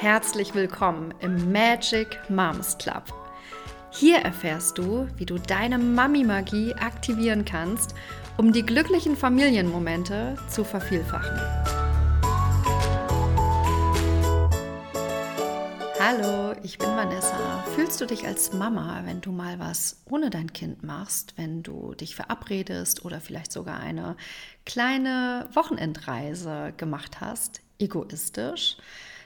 Herzlich willkommen im Magic Moms Club. Hier erfährst du, wie du deine Mami-Magie aktivieren kannst, um die glücklichen Familienmomente zu vervielfachen. Hallo, ich bin Vanessa. Fühlst du dich als Mama, wenn du mal was ohne dein Kind machst, wenn du dich verabredest oder vielleicht sogar eine kleine Wochenendreise gemacht hast, egoistisch?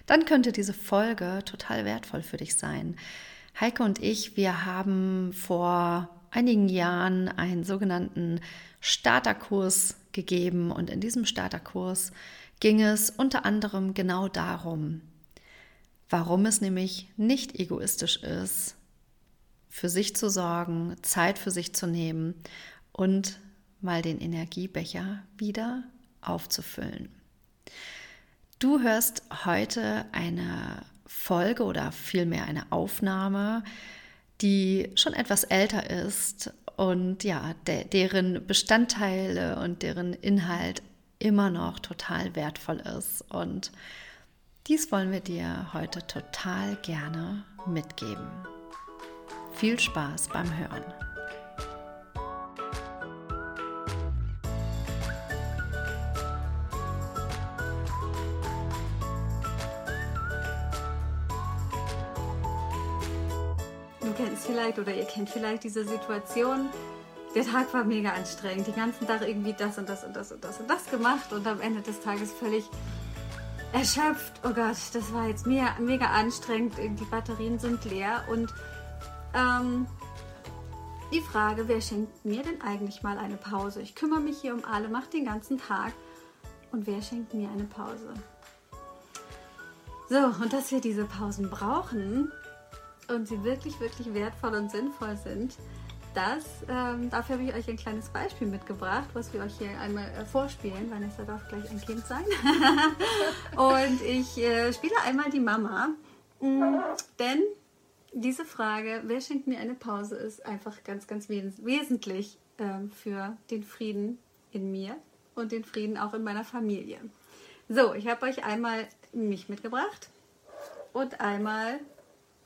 Dann könnte diese Folge total wertvoll für dich sein. Heike und ich, wir haben vor einigen Jahren einen sogenannten Starterkurs gegeben und in diesem Starterkurs ging es unter anderem genau darum, warum es nämlich nicht egoistisch ist, für sich zu sorgen, Zeit für sich zu nehmen und mal den Energiebecher wieder aufzufüllen. Du hörst heute eine Folge oder vielmehr eine Aufnahme, die schon etwas älter ist und ja, de deren Bestandteile und deren Inhalt immer noch total wertvoll ist. Und dies wollen wir dir heute total gerne mitgeben. Viel Spaß beim Hören. Vielleicht oder ihr kennt vielleicht diese Situation. Der Tag war mega anstrengend. Den ganzen Tag irgendwie das und das und das und das und das gemacht und am Ende des Tages völlig erschöpft. Oh Gott, das war jetzt mega, mega anstrengend. Die Batterien sind leer. Und ähm, die Frage, wer schenkt mir denn eigentlich mal eine Pause? Ich kümmere mich hier um alle, mache den ganzen Tag. Und wer schenkt mir eine Pause? So, und dass wir diese Pausen brauchen und sie wirklich, wirklich wertvoll und sinnvoll sind, das, ähm, dafür habe ich euch ein kleines Beispiel mitgebracht, was wir euch hier einmal äh, vorspielen. Vanessa darf gleich ein Kind sein. und ich äh, spiele einmal die Mama. Mhm, denn diese Frage, wer schenkt mir eine Pause, ist einfach ganz, ganz wes wesentlich ähm, für den Frieden in mir und den Frieden auch in meiner Familie. So, ich habe euch einmal mich mitgebracht und einmal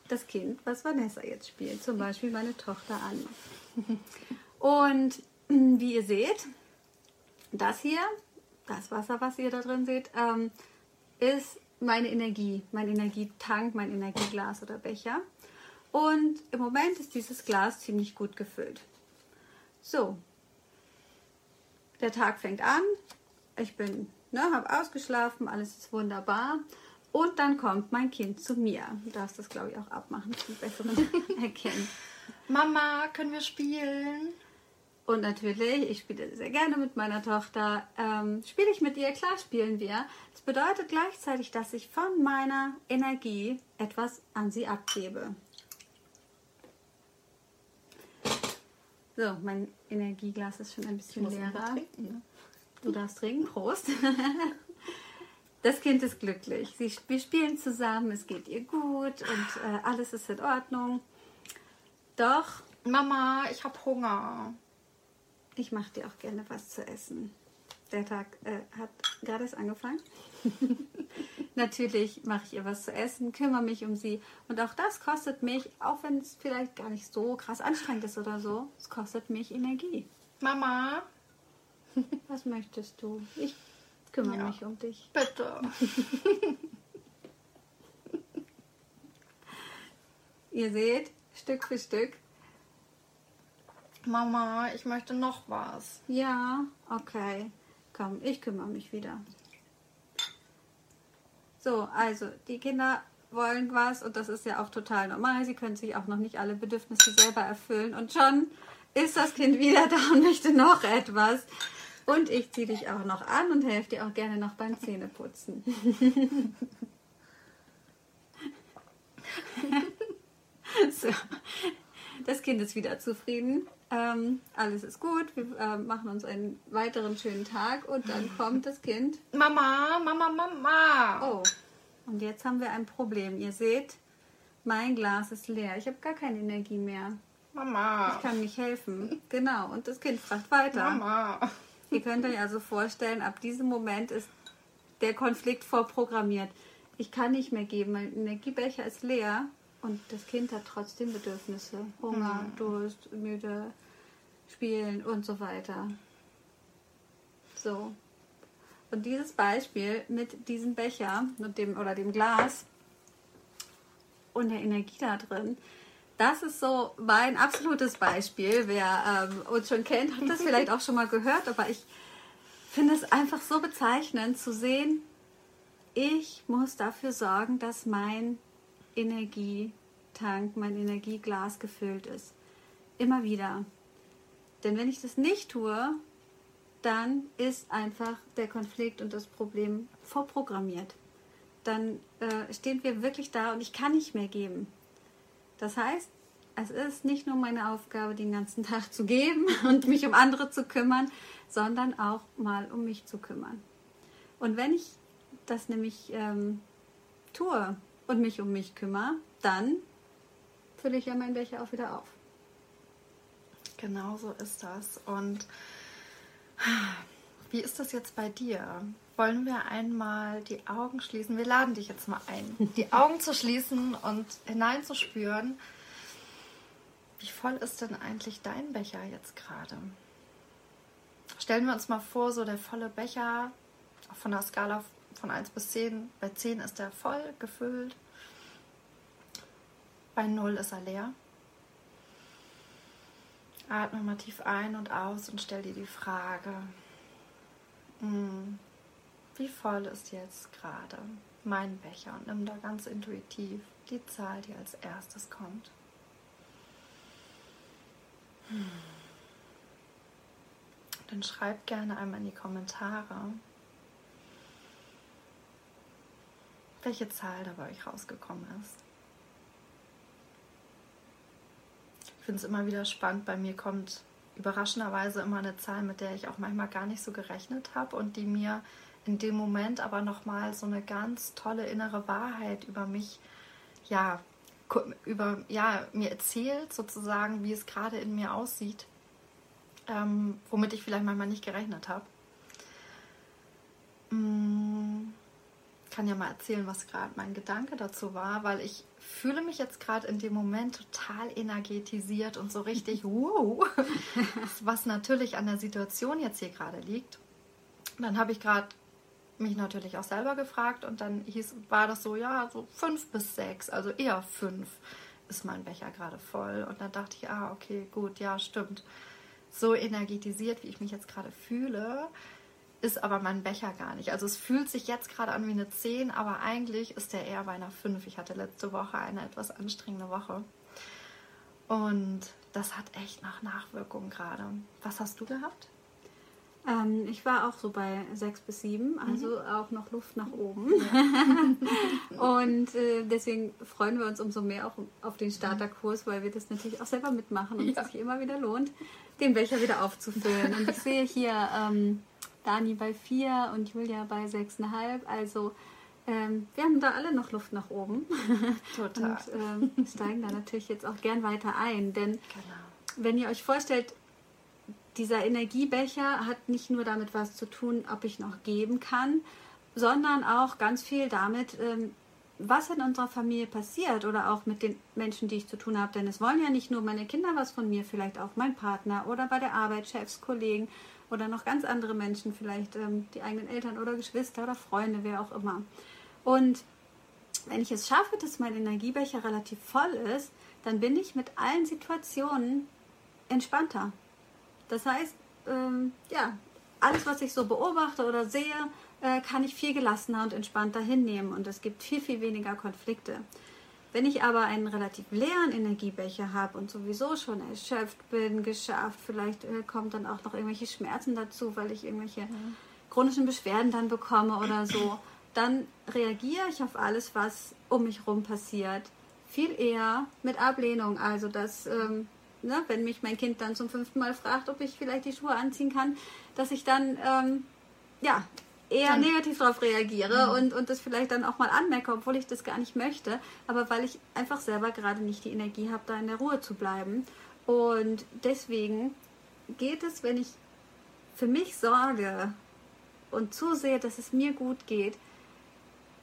das Kind, was Vanessa jetzt spielt, zum Beispiel meine Tochter Anne. Und wie ihr seht, das hier, das Wasser, was ihr da drin seht, ähm, ist meine Energie, mein Energietank, mein Energieglas oder Becher. Und im Moment ist dieses Glas ziemlich gut gefüllt. So, der Tag fängt an. Ich bin, ne, habe ausgeschlafen, alles ist wunderbar. Und dann kommt mein Kind zu mir. Du darfst das, glaube ich, auch abmachen zum besseren Erkennen. Mama, können wir spielen? Und natürlich, ich spiele sehr gerne mit meiner Tochter. Ähm, spiele ich mit ihr? Klar spielen wir. Das bedeutet gleichzeitig, dass ich von meiner Energie etwas an sie abgebe. So, mein Energieglas ist schon ein bisschen leerer. Trinken, ne? Du darfst trinken. Prost. Das Kind ist glücklich. Sie, wir spielen zusammen, es geht ihr gut und äh, alles ist in Ordnung. Doch Mama, ich habe Hunger. ich mache dir auch gerne was zu essen. Der Tag äh, hat gerade erst angefangen. Natürlich mache ich ihr was zu essen, kümmere mich um sie. Und auch das kostet mich, auch wenn es vielleicht gar nicht so krass anstrengend ist oder so, es kostet mich Energie. Mama, Was möchtest du? Ich kümmere Ja. mich um dich. bitte. Ihr seht, Stück für Stück. Mama, ich möchte noch was. Ja, okay. Komm, ich kümmere mich wieder. So, also die Kinder wollen was und das ist ja auch total normal. Sie können sich auch noch nicht alle Bedürfnisse selber erfüllen und schon ist das Kind wieder da und möchte noch etwas. Und ich ziehe dich auch noch an und helfe dir auch gerne noch beim Zähneputzen. so, das Kind ist wieder zufrieden. Ähm, alles ist gut. Wir äh, machen uns einen weiteren schönen Tag und dann kommt das Kind. Mama, Mama, Mama. Oh, und jetzt haben wir ein Problem. Ihr seht, mein Glas ist leer. Ich habe gar keine Energie mehr. Mama. Ich kann nicht helfen. Genau. Und das Kind fragt weiter. Mama. Ihr könnt euch also vorstellen, ab diesem Moment ist der Konflikt vorprogrammiert. ich kann nicht mehr geben, mein Energiebecher ist leer und das Kind hat trotzdem Bedürfnisse. Hunger, mhm. Durst, müde, spielen und so weiter. So. Und dieses Beispiel mit diesem Becher und dem, oder dem Glas und der Energie da drin, das ist so mein absolutes Beispiel. Wer ähm, uns schon kennt, hat das vielleicht auch schon mal gehört, aber ich finde es einfach so bezeichnend zu sehen, ich muss dafür sorgen, dass mein Energietank, mein Energieglas gefüllt ist. Immer wieder. Denn wenn ich das nicht tue, dann ist einfach der Konflikt und das Problem vorprogrammiert. Dann äh, stehen wir wirklich da und ich kann nicht mehr geben. Das heißt, es ist nicht nur meine Aufgabe, den ganzen Tag zu geben und mich um andere zu kümmern, sondern auch mal um mich zu kümmern. Und wenn ich das nämlich ähm, tue und mich um mich kümmere, dann fülle ich ja meinen Becher auch wieder auf. Genau so ist das. Und wie ist das jetzt bei dir? Wollen wir einmal die Augen schließen? Wir laden dich jetzt mal ein, die Augen zu schließen und hineinzuspüren. Wie voll ist denn eigentlich dein Becher jetzt gerade? Stellen wir uns mal vor, so der volle Becher von der Skala von 1 bis 10. Bei 10 ist er voll gefüllt. Bei 0 ist er leer. Atme mal tief ein und aus und stell dir die Frage, wie voll ist jetzt gerade mein Becher? Und nimm da ganz intuitiv die Zahl, die als erstes kommt. Hm. Dann schreib gerne einmal in die Kommentare, welche Zahl da bei euch rausgekommen ist. Ich finde es immer wieder spannend. Bei mir kommt überraschenderweise immer eine Zahl, mit der ich auch manchmal gar nicht so gerechnet habe und die mir in dem Moment aber nochmal so eine ganz tolle innere Wahrheit über mich, ja, über, ja, mir erzählt, sozusagen, wie es gerade in mir aussieht, ähm, womit ich vielleicht manchmal nicht gerechnet habe. Mm kann ja mal erzählen, was gerade mein Gedanke dazu war, weil ich fühle mich jetzt gerade in dem Moment total energetisiert und so richtig wow, was natürlich an der Situation jetzt hier gerade liegt. dann habe ich gerade mich natürlich auch selber gefragt und dann hieß, war das so, ja, so fünf bis sechs, also eher fünf ist mein Becher gerade voll. Und dann dachte ich, ah, okay, gut, ja, stimmt. So energetisiert, wie ich mich jetzt gerade fühle, ist aber mein Becher gar nicht. Also es fühlt sich jetzt gerade an wie eine 10, aber eigentlich ist der eher bei einer 5. Ich hatte letzte Woche eine etwas anstrengende Woche. Und das hat echt noch Nachwirkungen gerade. Was hast du gehabt? Ähm, ich war auch so bei 6 bis 7, mhm. also mhm. auch noch Luft nach oben. und äh, deswegen freuen wir uns umso mehr auch auf den Starterkurs, weil wir das natürlich auch selber mitmachen und ja. es sich immer wieder lohnt, den Becher wieder aufzufüllen. Und ich sehe hier ähm, Dani bei 4 und Julia bei 6,5. Also ähm, wir haben da alle noch Luft nach oben. Total. und ähm, steigen da natürlich jetzt auch gern weiter ein. Denn genau. wenn ihr euch vorstellt, dieser Energiebecher hat nicht nur damit was zu tun, ob ich noch geben kann, sondern auch ganz viel damit, ähm, was in unserer Familie passiert oder auch mit den Menschen, die ich zu tun habe. Denn es wollen ja nicht nur meine Kinder was von mir, vielleicht auch mein Partner oder bei der Arbeit, Chefs, Kollegen oder noch ganz andere Menschen, vielleicht ähm, die eigenen Eltern oder Geschwister oder Freunde, wer auch immer. Und wenn ich es schaffe, dass mein Energiebecher relativ voll ist, dann bin ich mit allen Situationen entspannter. Das heißt, ähm, ja, alles, was ich so beobachte oder sehe, äh, kann ich viel gelassener und entspannter hinnehmen und es gibt viel, viel weniger Konflikte. Wenn ich aber einen relativ leeren Energiebecher habe und sowieso schon erschöpft bin, geschafft, vielleicht äh, kommt dann auch noch irgendwelche Schmerzen dazu, weil ich irgendwelche mhm. chronischen Beschwerden dann bekomme oder so, dann reagiere ich auf alles, was um mich herum passiert, viel eher mit Ablehnung. Also, dass, ähm, ne, wenn mich mein Kind dann zum fünften Mal fragt, ob ich vielleicht die Schuhe anziehen kann, dass ich dann, ähm, ja, eher dann, negativ darauf reagiere mhm. und, und das vielleicht dann auch mal anmerke, obwohl ich das gar nicht möchte, aber weil ich einfach selber gerade nicht die Energie habe, da in der Ruhe zu bleiben. Und deswegen geht es, wenn ich für mich sorge und zusehe, dass es mir gut geht,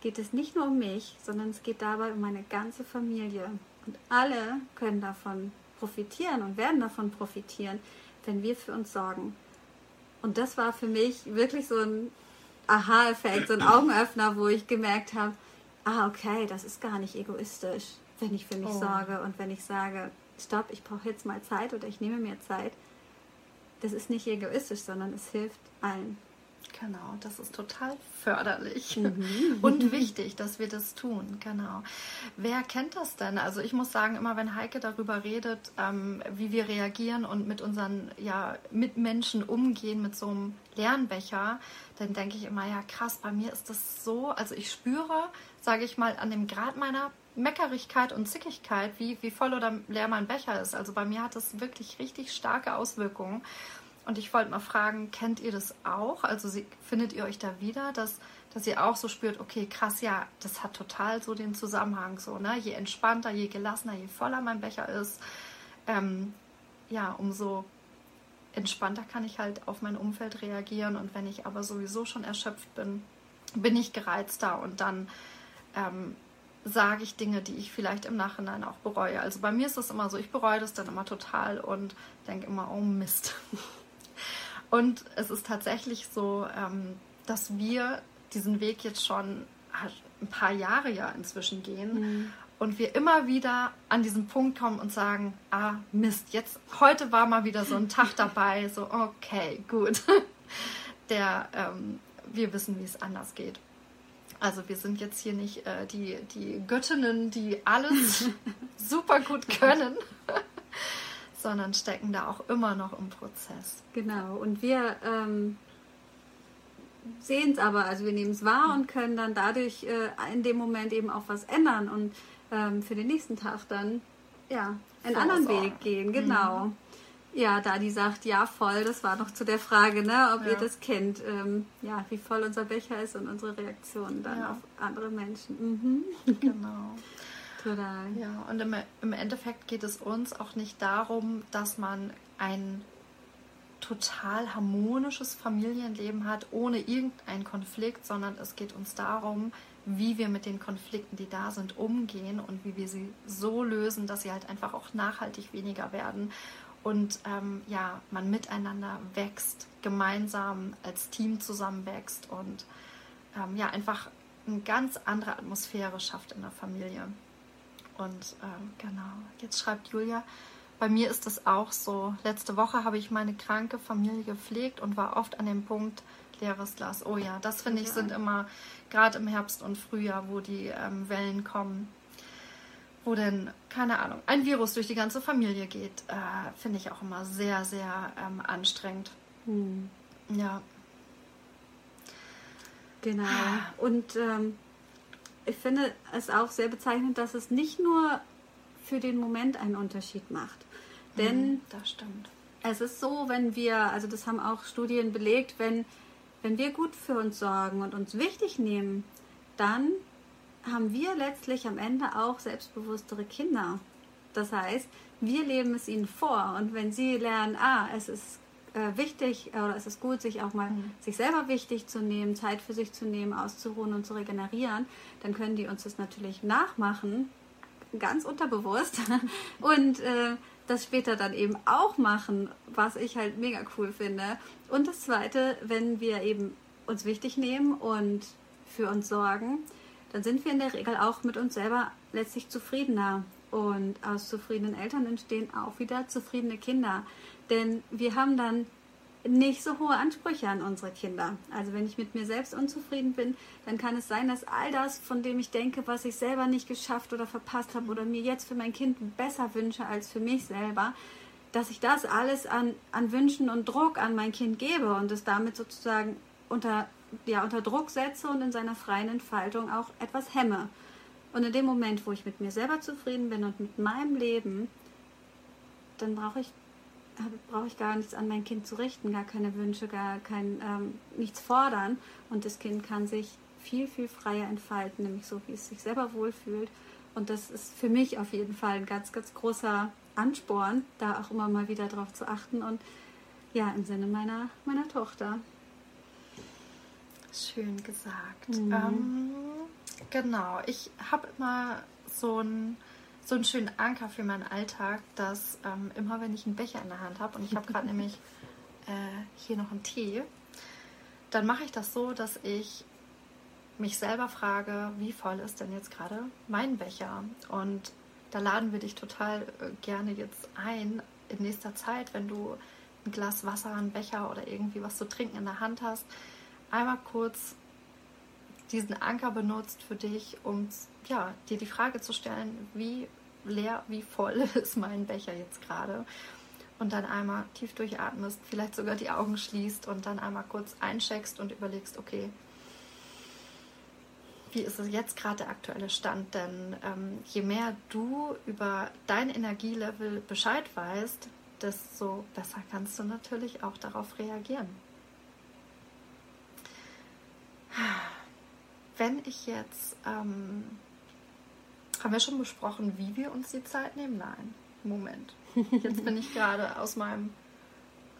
geht es nicht nur um mich, sondern es geht dabei um meine ganze Familie. Und alle können davon profitieren und werden davon profitieren, wenn wir für uns sorgen. Und das war für mich wirklich so ein Aha-Effekt, so ein Augenöffner, wo ich gemerkt habe, ah, okay, das ist gar nicht egoistisch, wenn ich für mich oh. sorge und wenn ich sage, stopp, ich brauche jetzt mal Zeit oder ich nehme mir Zeit. Das ist nicht egoistisch, sondern es hilft allen. Genau, das ist total förderlich mhm. und wichtig, dass wir das tun. Genau. Wer kennt das denn? Also ich muss sagen, immer wenn Heike darüber redet, ähm, wie wir reagieren und mit unseren ja, Mitmenschen umgehen mit so einem Lernbecher, dann denke ich immer, ja krass, bei mir ist das so, also ich spüre, sage ich mal, an dem Grad meiner Meckerigkeit und Zickigkeit, wie, wie voll oder leer mein Becher ist. Also bei mir hat das wirklich richtig starke Auswirkungen. Und ich wollte mal fragen, kennt ihr das auch? Also findet ihr euch da wieder, dass, dass ihr auch so spürt, okay, krass, ja, das hat total so den Zusammenhang, so, ne? Je entspannter, je gelassener, je voller mein Becher ist, ähm, ja, umso entspannter kann ich halt auf mein Umfeld reagieren. Und wenn ich aber sowieso schon erschöpft bin, bin ich gereizter und dann ähm, sage ich Dinge, die ich vielleicht im Nachhinein auch bereue. Also bei mir ist das immer so, ich bereue das dann immer total und denke immer, oh Mist. Und es ist tatsächlich so, ähm, dass wir diesen Weg jetzt schon ein paar Jahre ja inzwischen gehen. Mhm. Und wir immer wieder an diesen Punkt kommen und sagen, ah Mist, jetzt heute war mal wieder so ein Tag dabei, so okay, gut. Der, ähm, wir wissen, wie es anders geht. Also wir sind jetzt hier nicht äh, die, die Göttinnen, die alles super gut können, sondern stecken da auch immer noch im Prozess. Genau, und wir ähm, sehen es aber, also wir nehmen es wahr und können dann dadurch äh, in dem Moment eben auch was ändern und ähm, für den nächsten Tag dann ja einen anderen Weg gehen. Genau. Mhm. Ja, Dadi sagt, ja, voll. Das war noch zu der Frage, ne, ob ja. ihr das kennt. Ähm, ja, wie voll unser Becher ist und unsere Reaktionen dann ja. auf andere Menschen. Mhm. Genau. Total. Ja, und im, im Endeffekt geht es uns auch nicht darum, dass man ein total harmonisches Familienleben hat, ohne irgendeinen Konflikt, sondern es geht uns darum, wie wir mit den Konflikten, die da sind, umgehen und wie wir sie so lösen, dass sie halt einfach auch nachhaltig weniger werden und ähm, ja, man miteinander wächst, gemeinsam als Team zusammenwächst und ähm, ja, einfach eine ganz andere Atmosphäre schafft in der Familie. Und ähm, genau, jetzt schreibt Julia, bei mir ist es auch so. Letzte Woche habe ich meine kranke Familie gepflegt und war oft an dem Punkt, leeres Glas. Oh ja, das finde ich sind immer, gerade im Herbst und Frühjahr, wo die ähm, Wellen kommen, wo denn, keine Ahnung, ein Virus durch die ganze Familie geht, äh, finde ich auch immer sehr, sehr ähm, anstrengend. Hm. Ja. Genau. Und ähm, ich finde es auch sehr bezeichnend, dass es nicht nur für den Moment einen Unterschied macht. Denn mhm, das stimmt. Es ist so, wenn wir, also das haben auch Studien belegt, wenn, wenn wir gut für uns sorgen und uns wichtig nehmen, dann haben wir letztlich am Ende auch selbstbewusstere Kinder. Das heißt, wir leben es ihnen vor und wenn sie lernen, ah, es ist äh, wichtig äh, oder es ist gut, sich auch mal mhm. sich selber wichtig zu nehmen, Zeit für sich zu nehmen, auszuruhen und zu regenerieren, dann können die uns das natürlich nachmachen, ganz unterbewusst und äh, das später dann eben auch machen, was ich halt mega cool finde. Und das Zweite, wenn wir eben uns wichtig nehmen und für uns sorgen, dann sind wir in der Regel auch mit uns selber letztlich zufriedener. Und aus zufriedenen Eltern entstehen auch wieder zufriedene Kinder. Denn wir haben dann nicht so hohe Ansprüche an unsere Kinder. Also wenn ich mit mir selbst unzufrieden bin, dann kann es sein, dass all das, von dem ich denke, was ich selber nicht geschafft oder verpasst habe oder mir jetzt für mein Kind besser wünsche als für mich selber, dass ich das alles an, an Wünschen und Druck an mein Kind gebe und es damit sozusagen unter, ja, unter Druck setze und in seiner freien Entfaltung auch etwas hemme. Und in dem Moment, wo ich mit mir selber zufrieden bin und mit meinem Leben, dann brauche ich brauche ich gar nichts an mein Kind zu richten, gar keine Wünsche, gar kein ähm, nichts fordern. Und das Kind kann sich viel, viel freier entfalten, nämlich so, wie es sich selber wohlfühlt. Und das ist für mich auf jeden Fall ein ganz, ganz großer Ansporn, da auch immer mal wieder drauf zu achten. Und ja, im Sinne meiner, meiner Tochter. Schön gesagt. Mhm. Ähm, Genau, ich habe immer so einen so einen schönen Anker für meinen Alltag, dass ähm, immer wenn ich einen Becher in der Hand habe und ich habe gerade nämlich äh, hier noch einen Tee, dann mache ich das so, dass ich mich selber frage, wie voll ist denn jetzt gerade mein Becher? Und da laden wir dich total äh, gerne jetzt ein, in nächster Zeit, wenn du ein Glas Wasser, einen Becher oder irgendwie was zu trinken in der Hand hast, einmal kurz diesen Anker benutzt für dich, um ja, dir die Frage zu stellen, wie leer, wie voll ist mein Becher jetzt gerade? Und dann einmal tief durchatmest, vielleicht sogar die Augen schließt und dann einmal kurz eincheckst und überlegst, okay, wie ist es jetzt gerade der aktuelle Stand? Denn ähm, je mehr du über dein Energielevel Bescheid weißt, desto besser kannst du natürlich auch darauf reagieren. Wenn ich jetzt, ähm, haben wir schon besprochen, wie wir uns die Zeit nehmen? Nein, Moment. Jetzt bin ich gerade aus meinem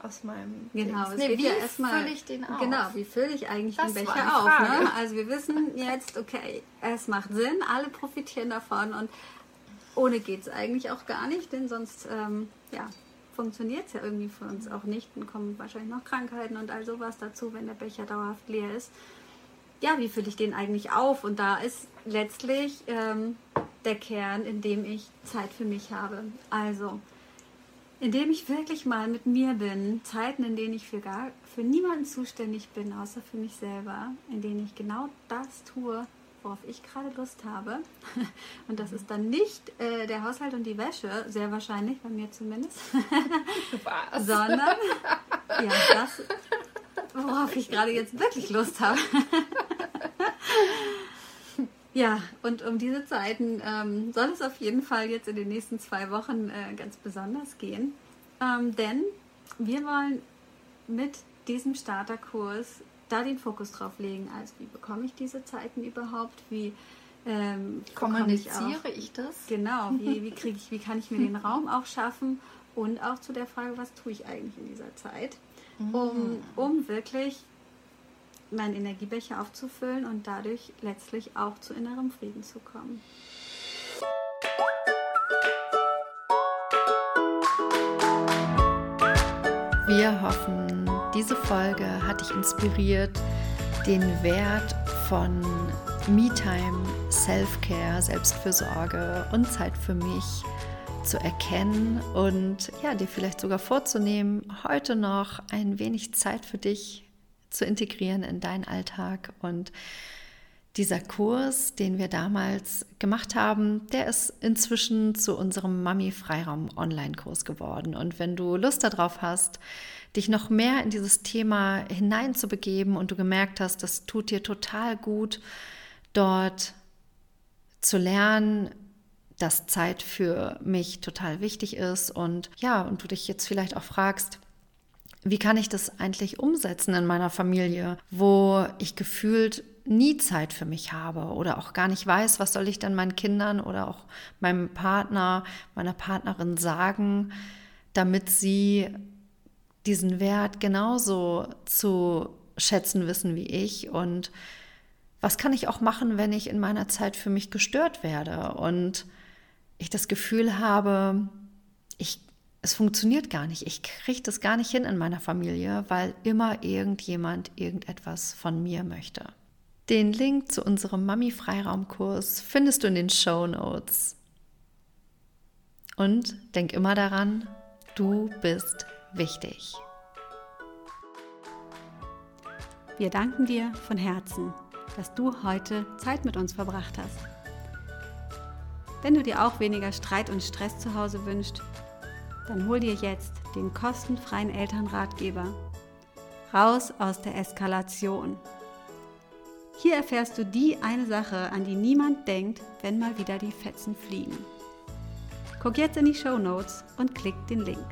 aus meinem Genau, es nee, geht wie ja erstmal fülle ich den auf? Genau, wie fülle ich eigentlich Das den Becher auf? Ne? Also wir wissen jetzt, okay, es macht Sinn, alle profitieren davon und ohne geht es eigentlich auch gar nicht, denn sonst ähm, ja, funktioniert es ja irgendwie für uns auch nicht. Dann kommen wahrscheinlich noch Krankheiten und all sowas dazu, wenn der Becher dauerhaft leer ist. Ja, wie fülle ich den eigentlich auf? Und da ist letztlich ähm, der Kern, in dem ich Zeit für mich habe. Also indem ich wirklich mal mit mir bin, Zeiten, in denen ich für gar für niemanden zuständig bin, außer für mich selber, in denen ich genau das tue, worauf ich gerade Lust habe. Und das ist dann nicht äh, der Haushalt und die Wäsche, sehr wahrscheinlich, bei mir zumindest, Was? sondern ja, das, worauf ich gerade jetzt wirklich Lust habe. Ja, und um diese Zeiten ähm, soll es auf jeden Fall jetzt in den nächsten zwei Wochen äh, ganz besonders gehen. Ähm, denn wir wollen mit diesem Starterkurs da den Fokus drauf legen. Also wie bekomme ich diese Zeiten überhaupt? Wie ähm, bekomme ich Kommuniziere ich das? Genau, wie, wie kriege ich, wie kann ich mir den Raum auch schaffen und auch zu der Frage, was tue ich eigentlich in dieser Zeit, um, um wirklich meinen Energiebecher aufzufüllen und dadurch letztlich auch zu innerem Frieden zu kommen. Wir hoffen, diese Folge hat dich inspiriert, den Wert von Me-Time, Self-Care, Selbstfürsorge und Zeit für mich zu erkennen und ja, dir vielleicht sogar vorzunehmen, heute noch ein wenig Zeit für dich zu integrieren in deinen Alltag und dieser Kurs, den wir damals gemacht haben, der ist inzwischen zu unserem Mami-Freiraum-Online-Kurs geworden. Und wenn du Lust darauf hast, dich noch mehr in dieses Thema hineinzubegeben und du gemerkt hast, das tut dir total gut, dort zu lernen, dass Zeit für mich total wichtig ist und ja, und du dich jetzt vielleicht auch fragst, wie kann ich das eigentlich umsetzen in meiner Familie, wo ich gefühlt nie Zeit für mich habe oder auch gar nicht weiß, was soll ich dann meinen Kindern oder auch meinem Partner, meiner Partnerin sagen, damit sie diesen Wert genauso zu schätzen wissen wie ich? Und was kann ich auch machen, wenn ich in meiner Zeit für mich gestört werde? Und ich das Gefühl habe, ich, es funktioniert gar nicht. Ich kriege das gar nicht hin in meiner Familie, weil immer irgendjemand irgendetwas von mir möchte. Den Link zu unserem Mami-Freiraumkurs findest du in den Show Notes. Und denk immer daran, du bist wichtig. Wir danken dir von Herzen, dass du heute Zeit mit uns verbracht hast. Wenn du dir auch weniger Streit und Stress zu Hause wünschst, dann hol dir jetzt den kostenfreien Elternratgeber Raus aus der Eskalation. Hier erfährst du die eine Sache, an die niemand denkt, wenn mal wieder die Fetzen fliegen. Guck jetzt in die Show Notes und klick den Link.